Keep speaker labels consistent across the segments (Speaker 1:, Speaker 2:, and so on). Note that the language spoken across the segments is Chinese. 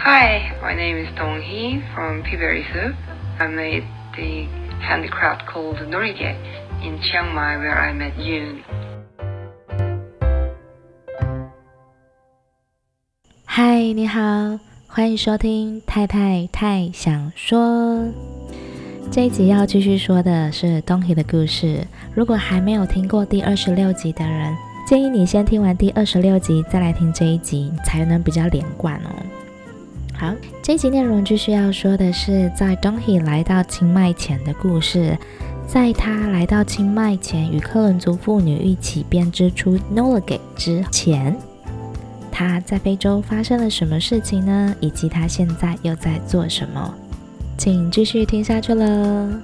Speaker 1: Hi, my name is Dong Hee from Peaberry Soup. I made the handicraft called Norige in Chiang Mai, where I met Yoon.
Speaker 2: Hi，你好，欢迎收听太太太想说。这一集要继续说的是 Dong Hee 的故事。如果还没有听过第二十六集的人，建议你先听完第二十六集，再来听这一集，才能比较连贯哦。好，这集内容继续要说的是，在 Donkey 来到清迈前的故事。在他来到清迈前，与克伦族妇女一起编织出 nolage 之前。他在非洲发生了什么事情呢？以及他现在又在做什么？请继续听下去了。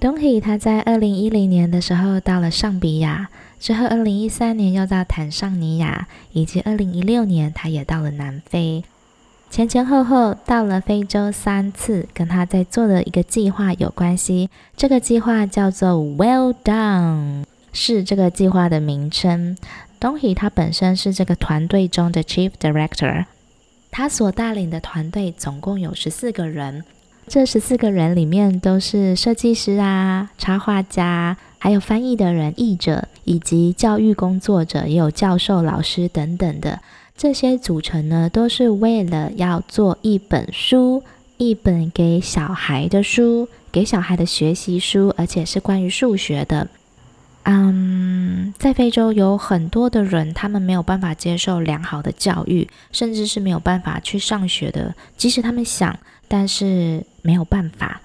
Speaker 2: Dong Hee 他在二零一零年的时候到了上比亚，之后二零一三年又到坦尚尼亚，以及二零一六年他也到了南非。前前后后到了非洲三次，跟他在做的一个计划有关系。这个计划叫做 Well Done，是这个计划的名称。Dong Hee 他本身是这个团队中的 Chief Director，他所带领的团队总共有十四个人。这十四个人里面都是设计师啊、插画家，还有翻译的人、译者，以及教育工作者，也有教授、老师等等的。这些组成呢，都是为了要做一本书，一本给小孩的书，给小孩的学习书，而且是关于数学的。嗯，在非洲有很多的人，他们没有办法接受良好的教育，甚至是没有办法去上学的，即使他们想，但是没有办法。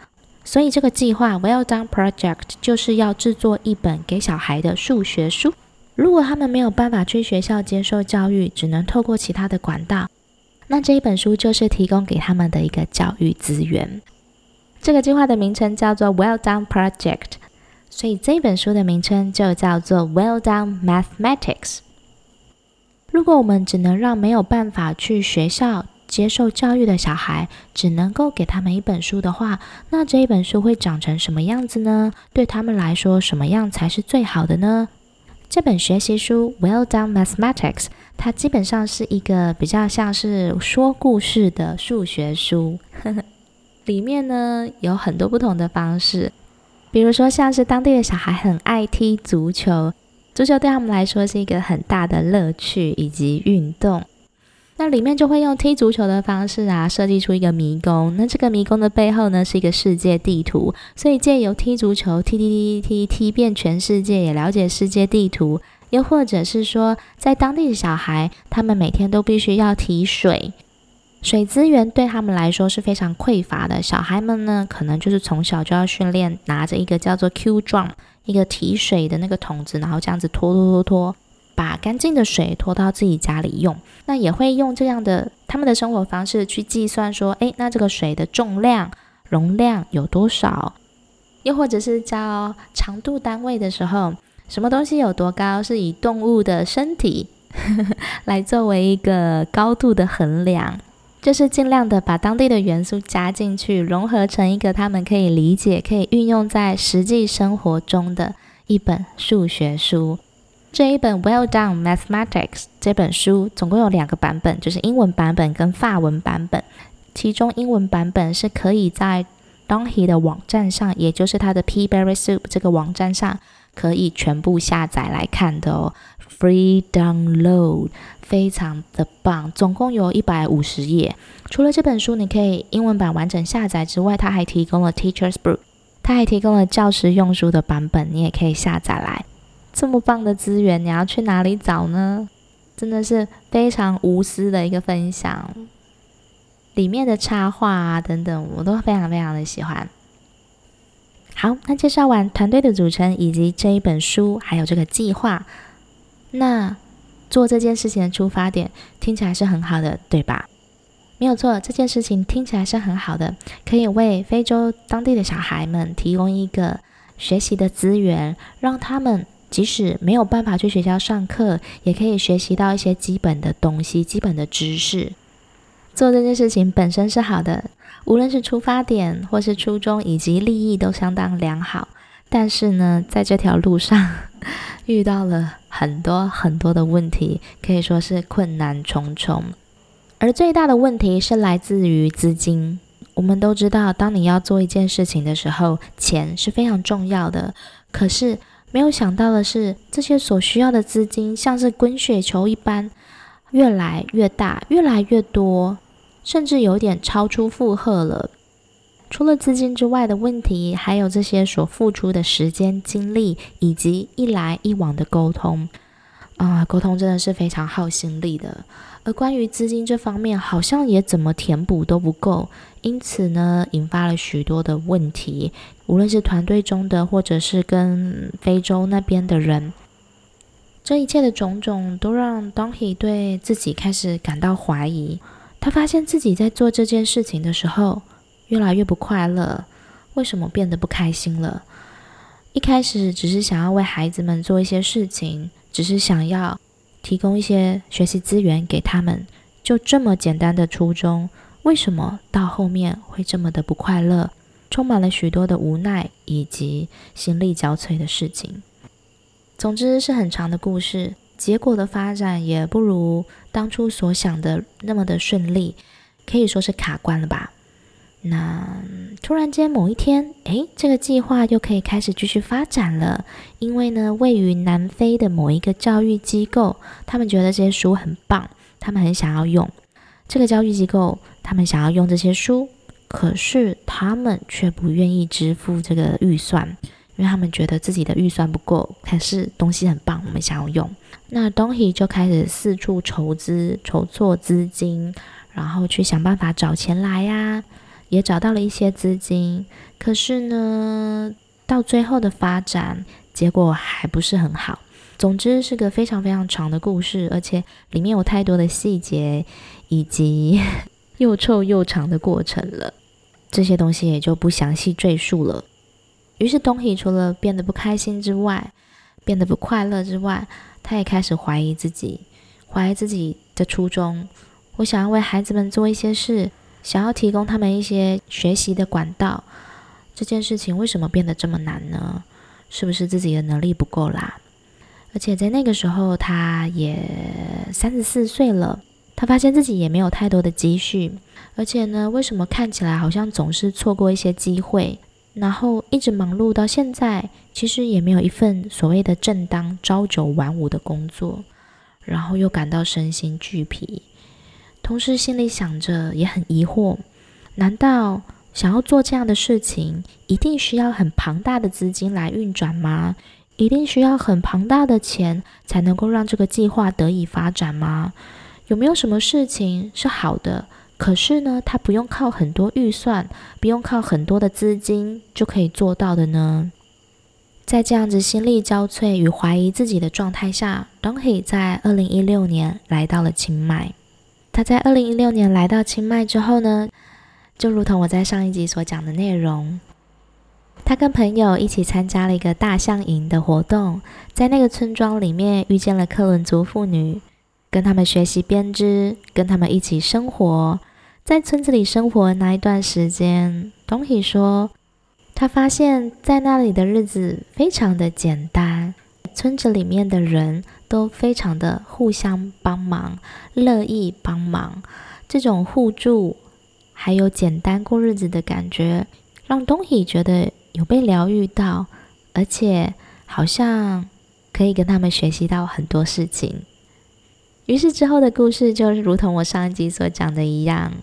Speaker 2: 所以这个计划 Well Done Project 就是要制作一本给小孩的数学书。如果他们没有办法去学校接受教育，只能透过其他的管道，那这一本书就是提供给他们的一个教育资源。这个计划的名称叫做 Well Done Project，所以这本书的名称就叫做 Well Done Mathematics。如果我们只能让没有办法去学校接受教育的小孩，只能够给他们一本书的话，那这一本书会长成什么样子呢？对他们来说，什么样才是最好的呢？这本学习书《Well Done Mathematics》，它基本上是一个比较像是说故事的数学书。里面呢有很多不同的方式，比如说像是当地的小孩很爱踢足球，足球对他们来说是一个很大的乐趣以及运动。那里面就会用踢足球的方式啊，设计出一个迷宫。那这个迷宫的背后呢，是一个世界地图。所以借由踢足球，踢踢踢踢踢遍全世界，也了解世界地图。又或者是说，在当地的小孩，他们每天都必须要提水，水资源对他们来说是非常匮乏的。小孩们呢，可能就是从小就要训练，拿着一个叫做 Q 状一个提水的那个桶子，然后这样子拖拖拖拖。把干净的水拖到自己家里用，那也会用这样的他们的生活方式去计算说，诶，那这个水的重量、容量有多少？又或者是教长度单位的时候，什么东西有多高，是以动物的身体 来作为一个高度的衡量，就是尽量的把当地的元素加进去，融合成一个他们可以理解、可以运用在实际生活中的一本数学书。这一本《Well Done Mathematics》这本书总共有两个版本，就是英文版本跟法文版本。其中英文版本是可以在 Dong Hee 的网站上，也就是他的 Peaberry Soup 这个网站上，可以全部下载来看的哦。Free download，非常的棒，总共有一百五十页。除了这本书你可以英文版完整下载之外，它还提供了 Teacher's Book，它还提供了教师用书的版本，你也可以下载来。这么棒的资源，你要去哪里找呢？真的是非常无私的一个分享，里面的插画啊等等，我都非常非常的喜欢。好，那介绍完团队的组成以及这一本书，还有这个计划，那做这件事情的出发点听起来是很好的，对吧？没有错，这件事情听起来是很好的，可以为非洲当地的小孩们提供一个学习的资源，让他们。即使没有办法去学校上课，也可以学习到一些基本的东西、基本的知识。做这件事情本身是好的，无论是出发点或是初衷以及利益都相当良好。但是呢，在这条路上遇到了很多很多的问题，可以说是困难重重。而最大的问题是来自于资金。我们都知道，当你要做一件事情的时候，钱是非常重要的。可是没有想到的是，这些所需要的资金像是滚雪球一般，越来越大，越来越多，甚至有点超出负荷了。除了资金之外的问题，还有这些所付出的时间、精力，以及一来一往的沟通啊，沟通真的是非常耗心力的。而关于资金这方面，好像也怎么填补都不够，因此呢，引发了许多的问题。无论是团队中的，或者是跟非洲那边的人，这一切的种种，都让 Donkey 对自己开始感到怀疑。他发现自己在做这件事情的时候，越来越不快乐，为什么变得不开心了？一开始只是想要为孩子们做一些事情，只是想要提供一些学习资源给他们，就这么简单的初衷，为什么到后面会这么的不快乐，充满了许多的无奈以及心力交瘁的事情？总之是很长的故事，结果的发展也不如当初所想的那么的顺利，可以说是卡关了吧。那突然间某一天，诶，这个计划又可以开始继续发展了。因为呢，位于南非的某一个教育机构，他们觉得这些书很棒，他们很想要用。这个教育机构，他们想要用这些书，可是他们却不愿意支付这个预算，因为他们觉得自己的预算不够。可是东西很棒，我们想要用。那 Donghee 就开始四处筹资、筹措资金，然后去想办法找钱来呀。也找到了一些资金，可是呢，到最后的发展结果还不是很好。总之是个非常非常长的故事，而且里面有太多的细节，以及 又臭又长的过程了。这些东西也就不详细赘述了。于是 Donghee 除了变得不开心之外，变得不快乐之外，他也开始怀疑自己，怀疑自己的初衷。我想要为孩子们做一些事。想要提供他们一些学习的管道，这件事情为什么变得这么难呢？是不是自己的能力不够啦？而且在那个时候，他也三十四岁了，他发现自己也没有太多的积蓄，而且呢，为什么看起来好像总是错过一些机会，然后一直忙碌到现在，其实也没有一份所谓的正当朝九晚五的工作，然后又感到身心俱疲。同时心里想着，也很疑惑：难道想要做这样的事情，一定需要很庞大的资金来运转吗？一定需要很庞大的钱才能够让这个计划得以发展吗？有没有什么事情是好的，可是呢，它不用靠很多预算，不用靠很多的资金就可以做到的呢？在这样子心力交瘁与怀疑自己的状态下，Donghee 在二零一六年来到了清迈。他在二零一六年来到清迈之后呢，就如同我在上一集所讲的内容，他跟朋友一起参加了一个大象营的活动，在那个村庄里面遇见了克伦族妇女，跟他们学习编织，跟他们一起生活。在村子里生活的那一段时间，Donghee 说，他发现在那里的日子非常的简单，村子里面的人。都非常的互相帮忙，乐意帮忙，这种互助还有简单过日子的感觉，让 Donghee 觉得有被疗愈到，而且好像可以跟他们学习到很多事情。于是之后的故事就如同我上一集所讲的一样，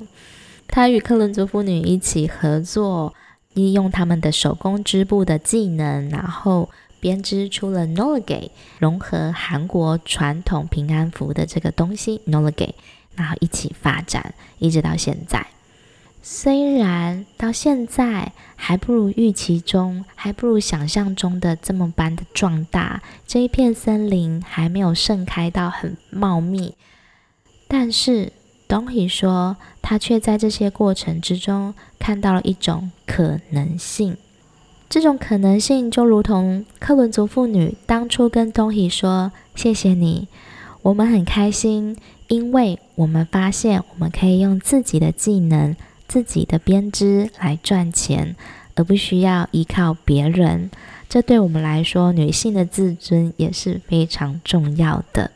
Speaker 2: 他与克伦族妇女一起合作，利用他们的手工织布的技能，然后。编织出了 Nolage，融合韩国传统平安符的这个东西 Nolage，然后一起发展，一直到现在。虽然到现在还不如预期中，还不如想象中的这么般的壮大，这一片森林还没有盛开到很茂密，但是 Donhee 说，他却在这些过程之中看到了一种可能性。这种可能性就如同克伦族妇女当初跟 Donghee 说：“谢谢你，我们很开心，因为我们发现我们可以用自己的技能、自己的编织来赚钱，而不需要依靠别人。这对我们来说，女性的自尊也是非常重要的。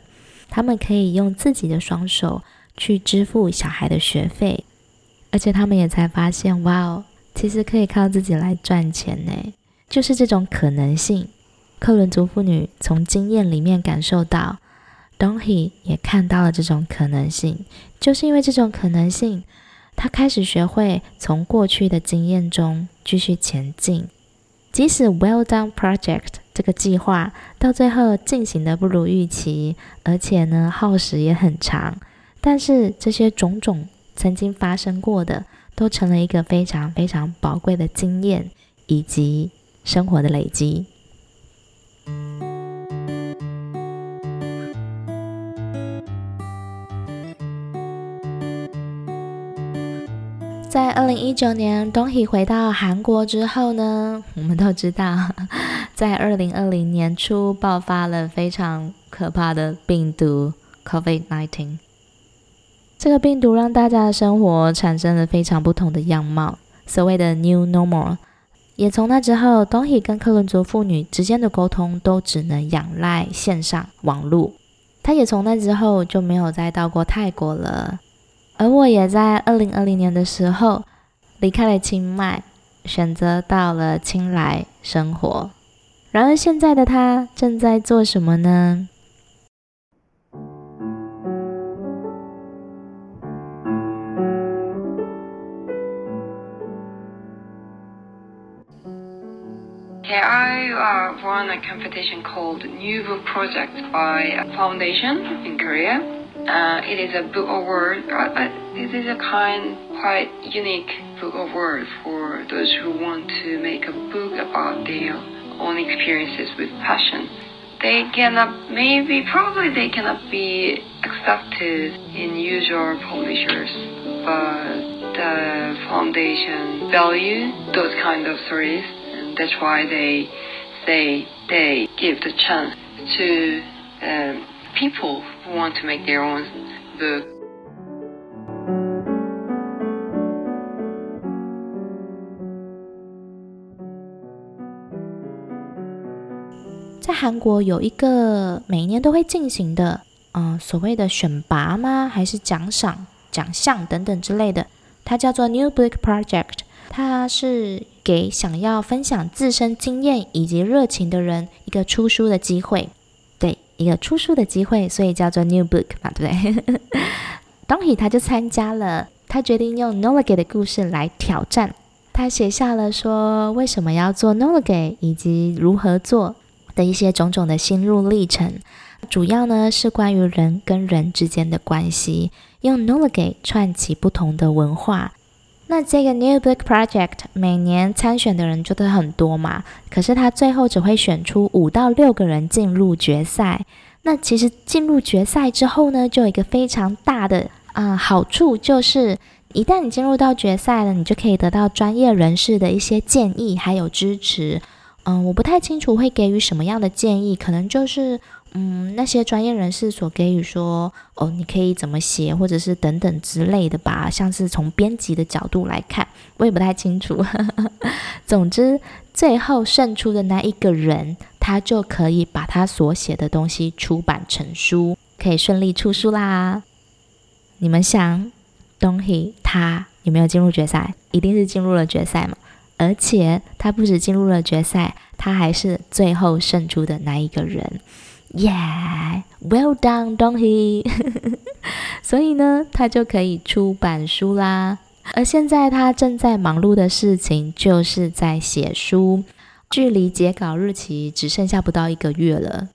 Speaker 2: 她们可以用自己的双手去支付小孩的学费，而且她们也才发现，哇哦，其实可以靠自己来赚钱呢。就是这种可能性，克伦族妇女从经验里面感受到，Dong-hee 也看到了这种可能性。就是因为这种可能性，她开始学会从过去的经验中继续前进。即使 Well Done Project 这个计划到最后进行的不如预期，而且呢耗时也很长，但是这些种种曾经发生过的，都成了一个非常非常宝贵的经验以及生活的累积。在二零一九年东希回到韩国之后呢，我们都知道，在二零二零年初爆发了非常可怕的病毒 COVID-19。这个病毒让大家的生活产生了非常不同的样貌，所谓的 New Normal。也从那之后，Doni 跟克伦族妇女之间的沟通都只能仰赖线上网络。他也从那之后就没有再到过泰国了。而我也在二零二零年的时候离开了清迈，选择到了清莱生活。然而现在的他正在做什么呢
Speaker 1: ？Okay, I uh, won a competition called New Book Project by a Foundation in Korea. Uh, it is a book award. Uh, uh, it is a kind, quite unique book award for those who want to make a book about their own experiences with passion. They cannot, maybe, probably they cannot be accepted in usual publishers, but the foundation value those kind of stories, that's why they say they give the chance to people who want to make their own book.
Speaker 2: 在韩国有一个每年都会进行的，嗯、所谓的选拔吗？还是奖赏、奖项等等之类的？它叫做 New Book Project，它是给想要分享自身经验以及热情的人一个出书的机会。对一个出书的机会，所以叫做 New Book 嘛，对不对？Dong-hee 他就参加了，他决定用 Enola Gay 的故事来挑战。他写下了说为什么要做 Enola Gay 以及如何做的一些种种的心路历程。主要呢是关于人跟人之间的关系，用 Enola Gay 串起不同的文化。那这个 New Book Project 每年参选的人就都很多嘛，可是他最后只会选出五到六个人进入决赛。那其实进入决赛之后呢，就有一个非常大的啊、好处，就是一旦你进入到决赛了，你就可以得到专业人士的一些建议还有支持。嗯、我不太清楚会给予什么样的建议，可能就是。嗯，那些专业人士所给予说，哦，你可以怎么写，或者是等等之类的吧，像是从编辑的角度来看，我也不太清楚。总之，最后胜出的那一个人，他就可以把他所写的东西出版成书，可以顺利出书啦。你们想，Dong-hee 他有没有进入决赛？一定是进入了决赛嘛。而且他不止进入了决赛，他还是最后胜出的那一个人。Yeah, well done, don't he?。所以呢，他就可以出版书啦。而现在他正在忙碌的事情，就是在写书，距离截稿日期只剩下不到一个月了。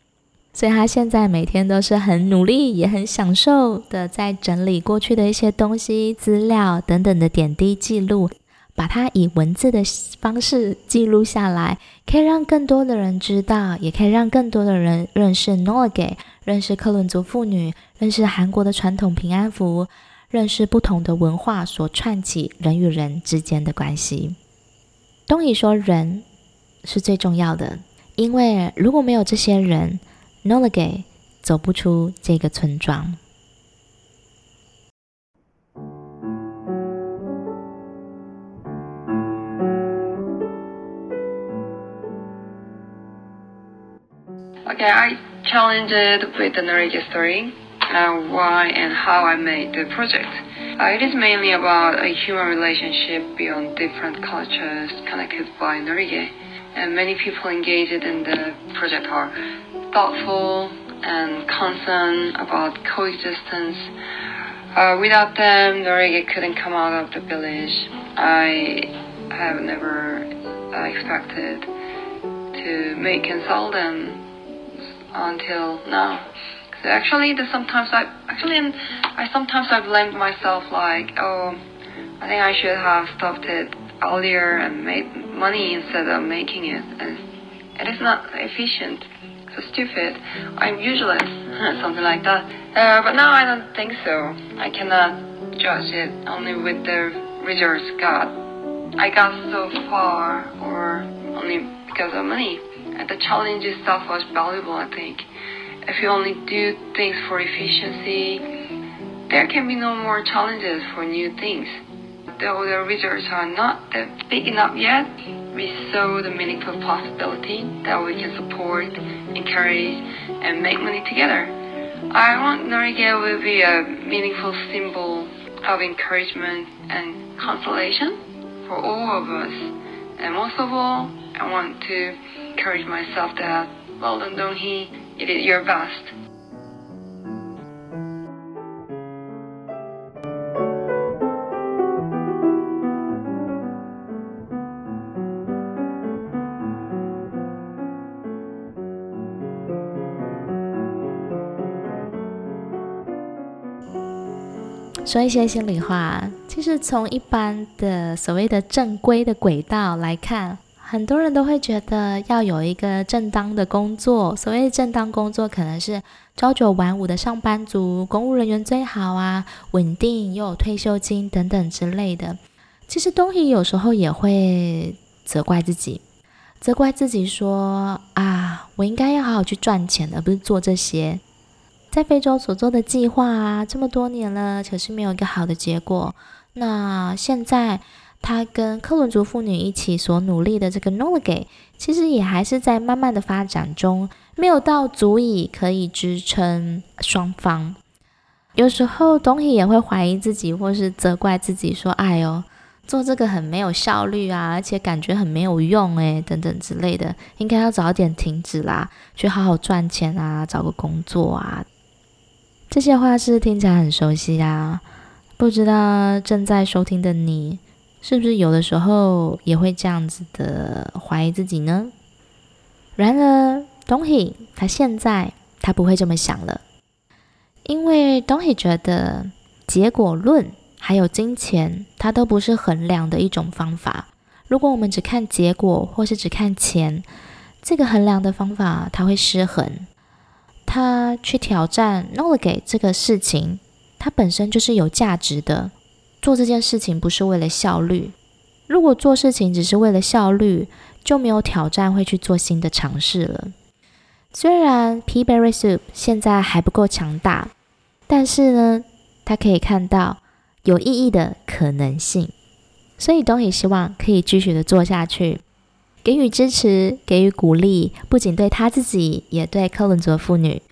Speaker 2: 所以他现在每天都是很努力，也很享受的在整理过去的一些东西、资料等等的点滴记录。把它以文字的方式记录下来，可以让更多的人知道，也可以让更多的人认识 Enola Gay，认识克伦族妇女，认识韩国的传统平安符，认识不同的文化所串起人与人之间的关系。Dong-hee 说：“人是最重要的，因为如果没有这些人，Enola Gay 走不出这个村庄。”
Speaker 1: Okay, I challenged with the story, uh, why and how I made the project. Uh, it is mainly about a human relationship beyond different cultures connected by Norway. And many people engaged in the project are thoughtful and concerned about coexistence. Uh, without them, Norway couldn't come out of the village. I have never uh, expected to make and sell them until now. So actually, the sometimes I actually I sometimes I blamed myself like, oh, I think I should have stopped it earlier and made money instead of making it. And it is not efficient. So stupid. I'm useless. Something like that. Uh, but now I don't think so. I cannot judge it only with the results got. I got so far, or only because of money. And the challenge itself was valuable, I think if you only do things for efficiency, there can be no more challenges for new things. Though the results are not that big enough yet, we saw the meaningful possibility that we can support, encourage, and make money together. I want Norge will be a meaningful symbol of encouragement and consolation for all of us. And most of all, I want to encourage myself that well done, Donghi. You did your best.
Speaker 2: 说一些心里话，其实从一般的所谓的正规的轨道来看。很多人都会觉得要有一个正当的工作，所谓正当工作可能是朝九晚五的上班族、公务人员最好啊，稳定又有退休金等等之类的。其实东西有时候也会责怪自己，责怪自己说啊，我应该要好好去赚钱，而不是做这些。在非洲所做的计划啊，这么多年了，可是没有一个好的结果。那现在。他跟克伦族妇女一起所努力的这个 Norge，其实也还是在慢慢的发展中，没有到足以可以支撑双方。有时候东西也会怀疑自己，或是责怪自己，说：“哎呦，做这个很没有效率啊，而且感觉很没有用诶，等等之类的，应该要早点停止啦，去好好赚钱啊，找个工作啊。”这些话是听起来很熟悉啊，不知道正在收听的你。是不是有的时候也会这样子的怀疑自己呢？然而，，Donny 他现在他不会这么想了，因为 Donny 觉得结果论还有金钱，它都不是衡量的一种方法。如果我们只看结果，或是只看钱，这个衡量的方法它会失衡。他去挑战 Norge 这个事情，它本身就是有价值的。做这件事情不是为了效率，如果做事情只是为了效率，就没有挑战会去做新的尝试了。虽然 Pea Berry Soup 现在还不够强大，但是呢，他可以看到有意义的可能性，所以东也希望可以继续的做下去，给予支持，给予鼓励，不仅对他自己，也对克伦族妇女，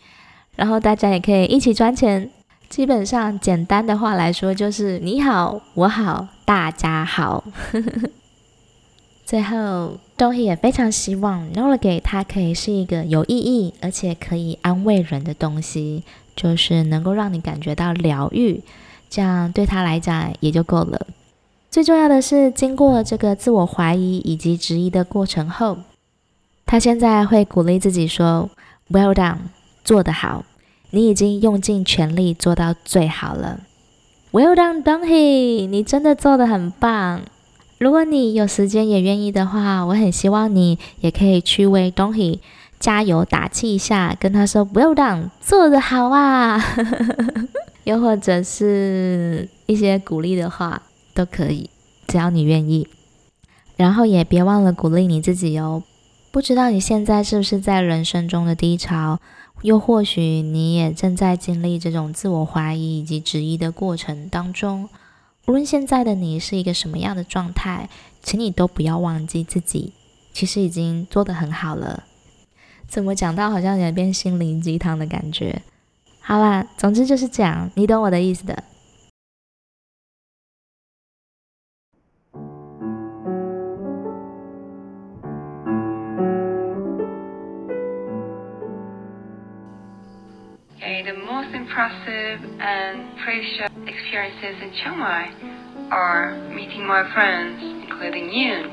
Speaker 2: 然后大家也可以一起赚钱。基本上，简单的话来说，就是你好，我好，大家好。最后，东西也非常希望 Norge 它可以是一个有意义而且可以安慰人的东西，就是能够让你感觉到疗愈，这样对他来讲也就够了。最重要的是，经过这个自我怀疑以及质疑的过程后，他现在会鼓励自己说：“Well done，做得好。”你已经用尽全力做到最好了，Well done, Donghi！你真的做得很棒。如果你有时间也愿意的话，我很希望你也可以去为 Donghi 加油打气一下，跟他说 Well done，做得好啊！又或者是一些鼓励的话都可以，只要你愿意。然后也别忘了鼓励你自己哦。不知道你现在是不是在人生中的低潮？又或许你也正在经历这种自我怀疑以及质疑的过程当中。无论现在的你是一个什么样的状态，请你都不要忘记自己其实已经做得很好了。怎么讲到好像有点变心灵鸡汤的感觉？好啦，总之就是这样，你懂我的意思的。
Speaker 1: Most impressive and precious experiences in Chiang Mai are meeting my friends, including you,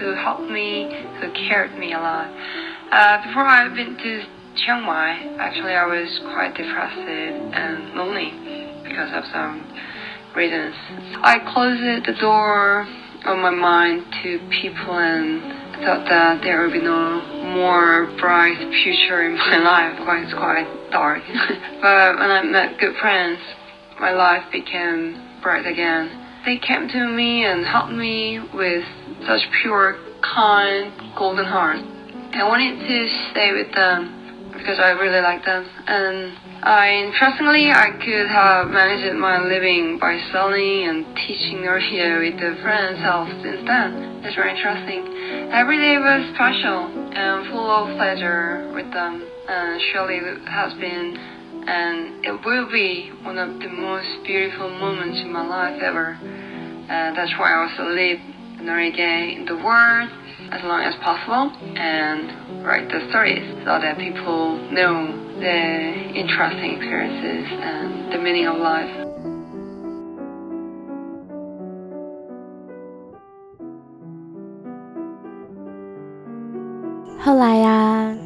Speaker 1: who helped me, who cared me a lot. Uh, before I went to Chiang Mai, actually I was quite depressed and lonely because of some reasons. I closed the door of my mind to people and thought that there would be no more bright future in my life because it's quite dark. but when I met good friends, my life became bright again. They came to me and helped me with such pure, kind, golden heart. I wanted to stay with them because I really like them. And I, interestingly, I could have managed my living by selling and teaching radio with the friends' help instead. It's very interesting. Every day was special and full of pleasure with them. And surely it has been and it will be one of the most beautiful moments in my life ever. Uh, that's why I also live in reggae in the world as long as possible and write the stories so that people know the interesting experiences and the meaning of life.
Speaker 2: 后来呀、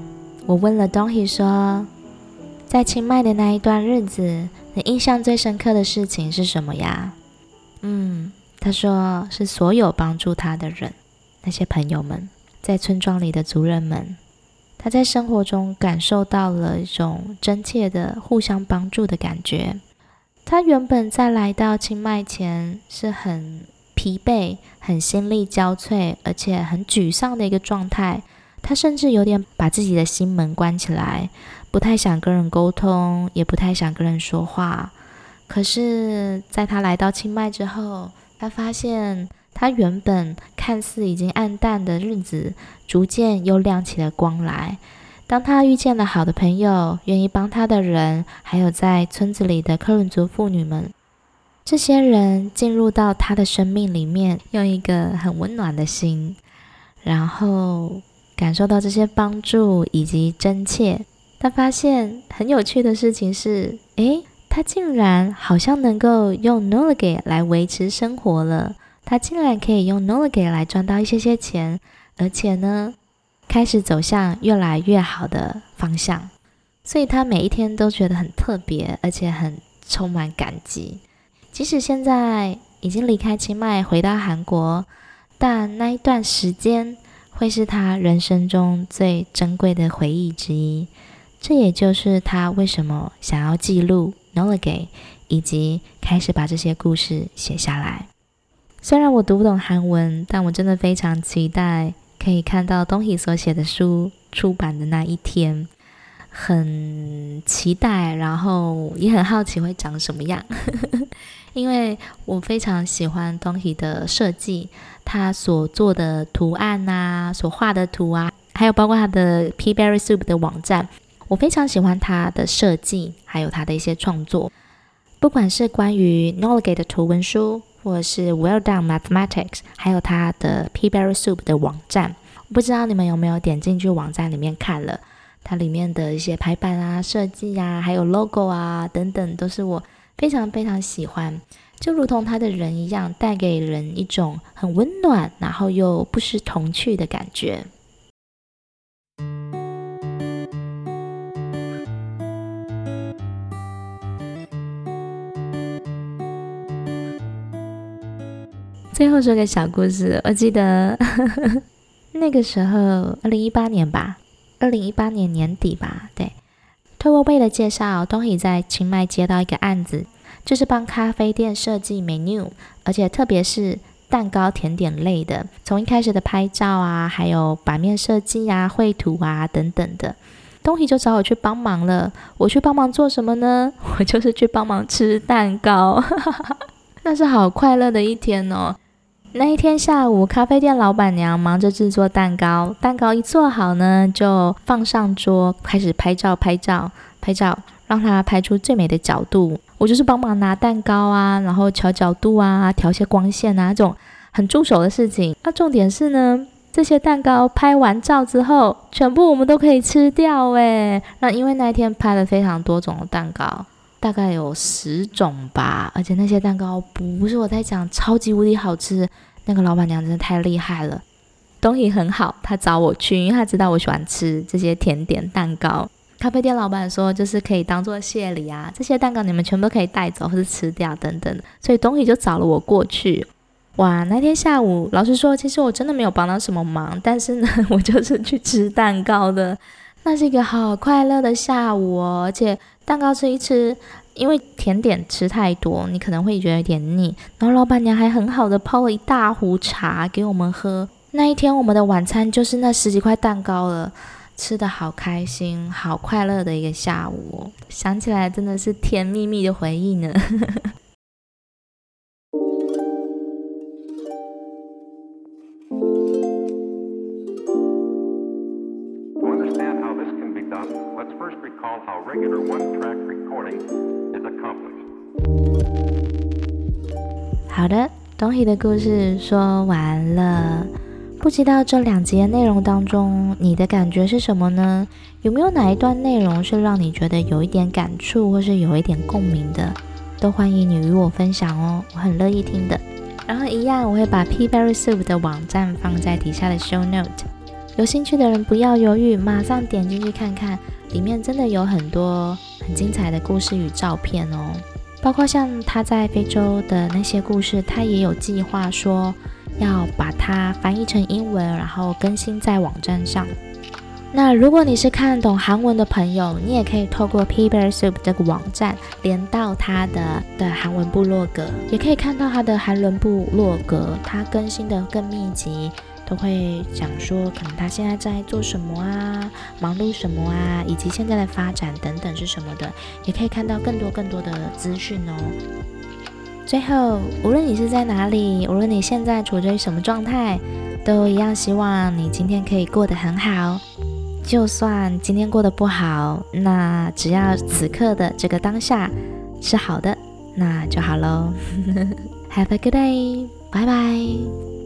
Speaker 2: 我问了东西说，在清迈的那一段日子，你印象最深刻的事情是什么呀？嗯。他说：“是所有帮助他的人，那些朋友们，在村庄里的族人们，他在生活中感受到了一种真切的互相帮助的感觉。他原本在来到清迈前是很疲惫、很心力交瘁，而且很沮丧的一个状态。他甚至有点把自己的心门关起来，不太想跟人沟通，也不太想跟人说话。可是，在他来到清迈之后，他发现，他原本看似已经暗淡的日子，逐渐又亮起了光来。当他遇见了好的朋友，愿意帮他的人，还有在村子里的克伦族妇女们，这些人进入到他的生命里面，用一个很温暖的心，然后感受到这些帮助以及真切。他发现很有趣的事情是，诶。他竟然好像能够用 Nolage 来维持生活了，他竟然可以用 Nolage 来赚到一些些钱，而且呢，开始走向越来越好的方向，所以他每一天都觉得很特别，而且很充满感激。即使现在已经离开清迈，回到韩国，但那一段时间会是他人生中最珍贵的回忆之一。这也就是他为什么想要记录。Nolage 以及开始把这些故事写下来。虽然我读不懂韩文，但我真的非常期待可以看到东西所写的书出版的那一天，很期待，然后也很好奇会长什么样。因为我非常喜欢东西的设计，他所做的图案啊，所画的图啊，还有包括他的 Peaberry Soup 的网站。我非常喜欢他的设计，还有他的一些创作，不管是关于 Nolage 的图文书，或者是 Well Done Mathematics，还有他的 Peaberry Soup 的网站。不知道你们有没有点进去网站里面看了？它里面的一些排版啊、设计啊，还有 logo 啊等等，都是我非常非常喜欢。就如同他的人一样，带给人一种很温暖，然后又不失童趣的感觉。最后说个小故事，我记得 那个时候，二零一八年吧，二零一八年年底吧，对。透过魏的介绍，东西在清迈接到一个案子，就是帮咖啡店设计 menu，而且特别是蛋糕甜点类的，从一开始的拍照啊，还有版面设计啊、绘图啊等等的，东西就找我去帮忙了。我去帮忙做什么呢？我就是去帮忙吃蛋糕，那是好快乐的一天哦。那一天下午，咖啡店老板娘忙着制作蛋糕，蛋糕一做好呢，就放上桌，开始拍照，拍照，拍照，让她拍出最美的角度。我就是帮忙拿蛋糕啊，然后调角度啊，调些光线啊，这种很助手的事情。那重点是呢，这些蛋糕拍完照之后，全部我们都可以吃掉诶。那因为那一天拍了非常多种的蛋糕。大概有十种吧，而且那些蛋糕不是我在讲，超级无敌好吃。那个老板娘真的太厉害了，东西很好，她找我去，因为她知道我喜欢吃这些甜点蛋糕。咖啡店老板说，就是可以当做谢礼啊，这些蛋糕你们全部可以带走或者吃掉等等。所以东西就找了我过去。哇，那天下午，老实说，其实我真的没有帮到什么忙，但是呢，我就是去吃蛋糕的。那是一个好快乐的下午哦，而且蛋糕吃一吃，因为甜点吃太多，你可能会觉得有点腻。然后老板娘还很好的泡了一大壶茶给我们喝。那一天我们的晚餐就是那十几块蛋糕了，吃的好开心，好快乐的一个下午，想起来真的是甜蜜蜜的回忆呢。好的，东西的故事说完了。不知道这两集的内容当中，你的感觉是什么呢？有没有哪一段内容是让你觉得有一点感触，或是有一点共鸣的？都欢迎你与我分享哦，我很乐意听的。然后一样，我会把 Peaberry Soup 的网站放在底下的 Show Note，有兴趣的人不要犹豫，马上点进去看看。里面真的有很多很精彩的故事与照片哦，包括像他在非洲的那些故事，他也有计划说要把它翻译成英文，然后更新在网站上。那如果你是看懂韩文的朋友，你也可以透过 Paper Soup 这个网站连到他的的韩文部落格，也可以看到他的韩文部落格，他更新的更密集。都会讲说，可能他现在在做什么啊，忙碌什么啊，以及现在的发展等等是什么的，也可以看到更多更多的资讯哦。最后，无论你是在哪里，无论你现在处于什么状态，都一样希望你今天可以过得很好。就算今天过得不好，那只要此刻的这个当下是好的，那就好喽。Have a good day，拜拜。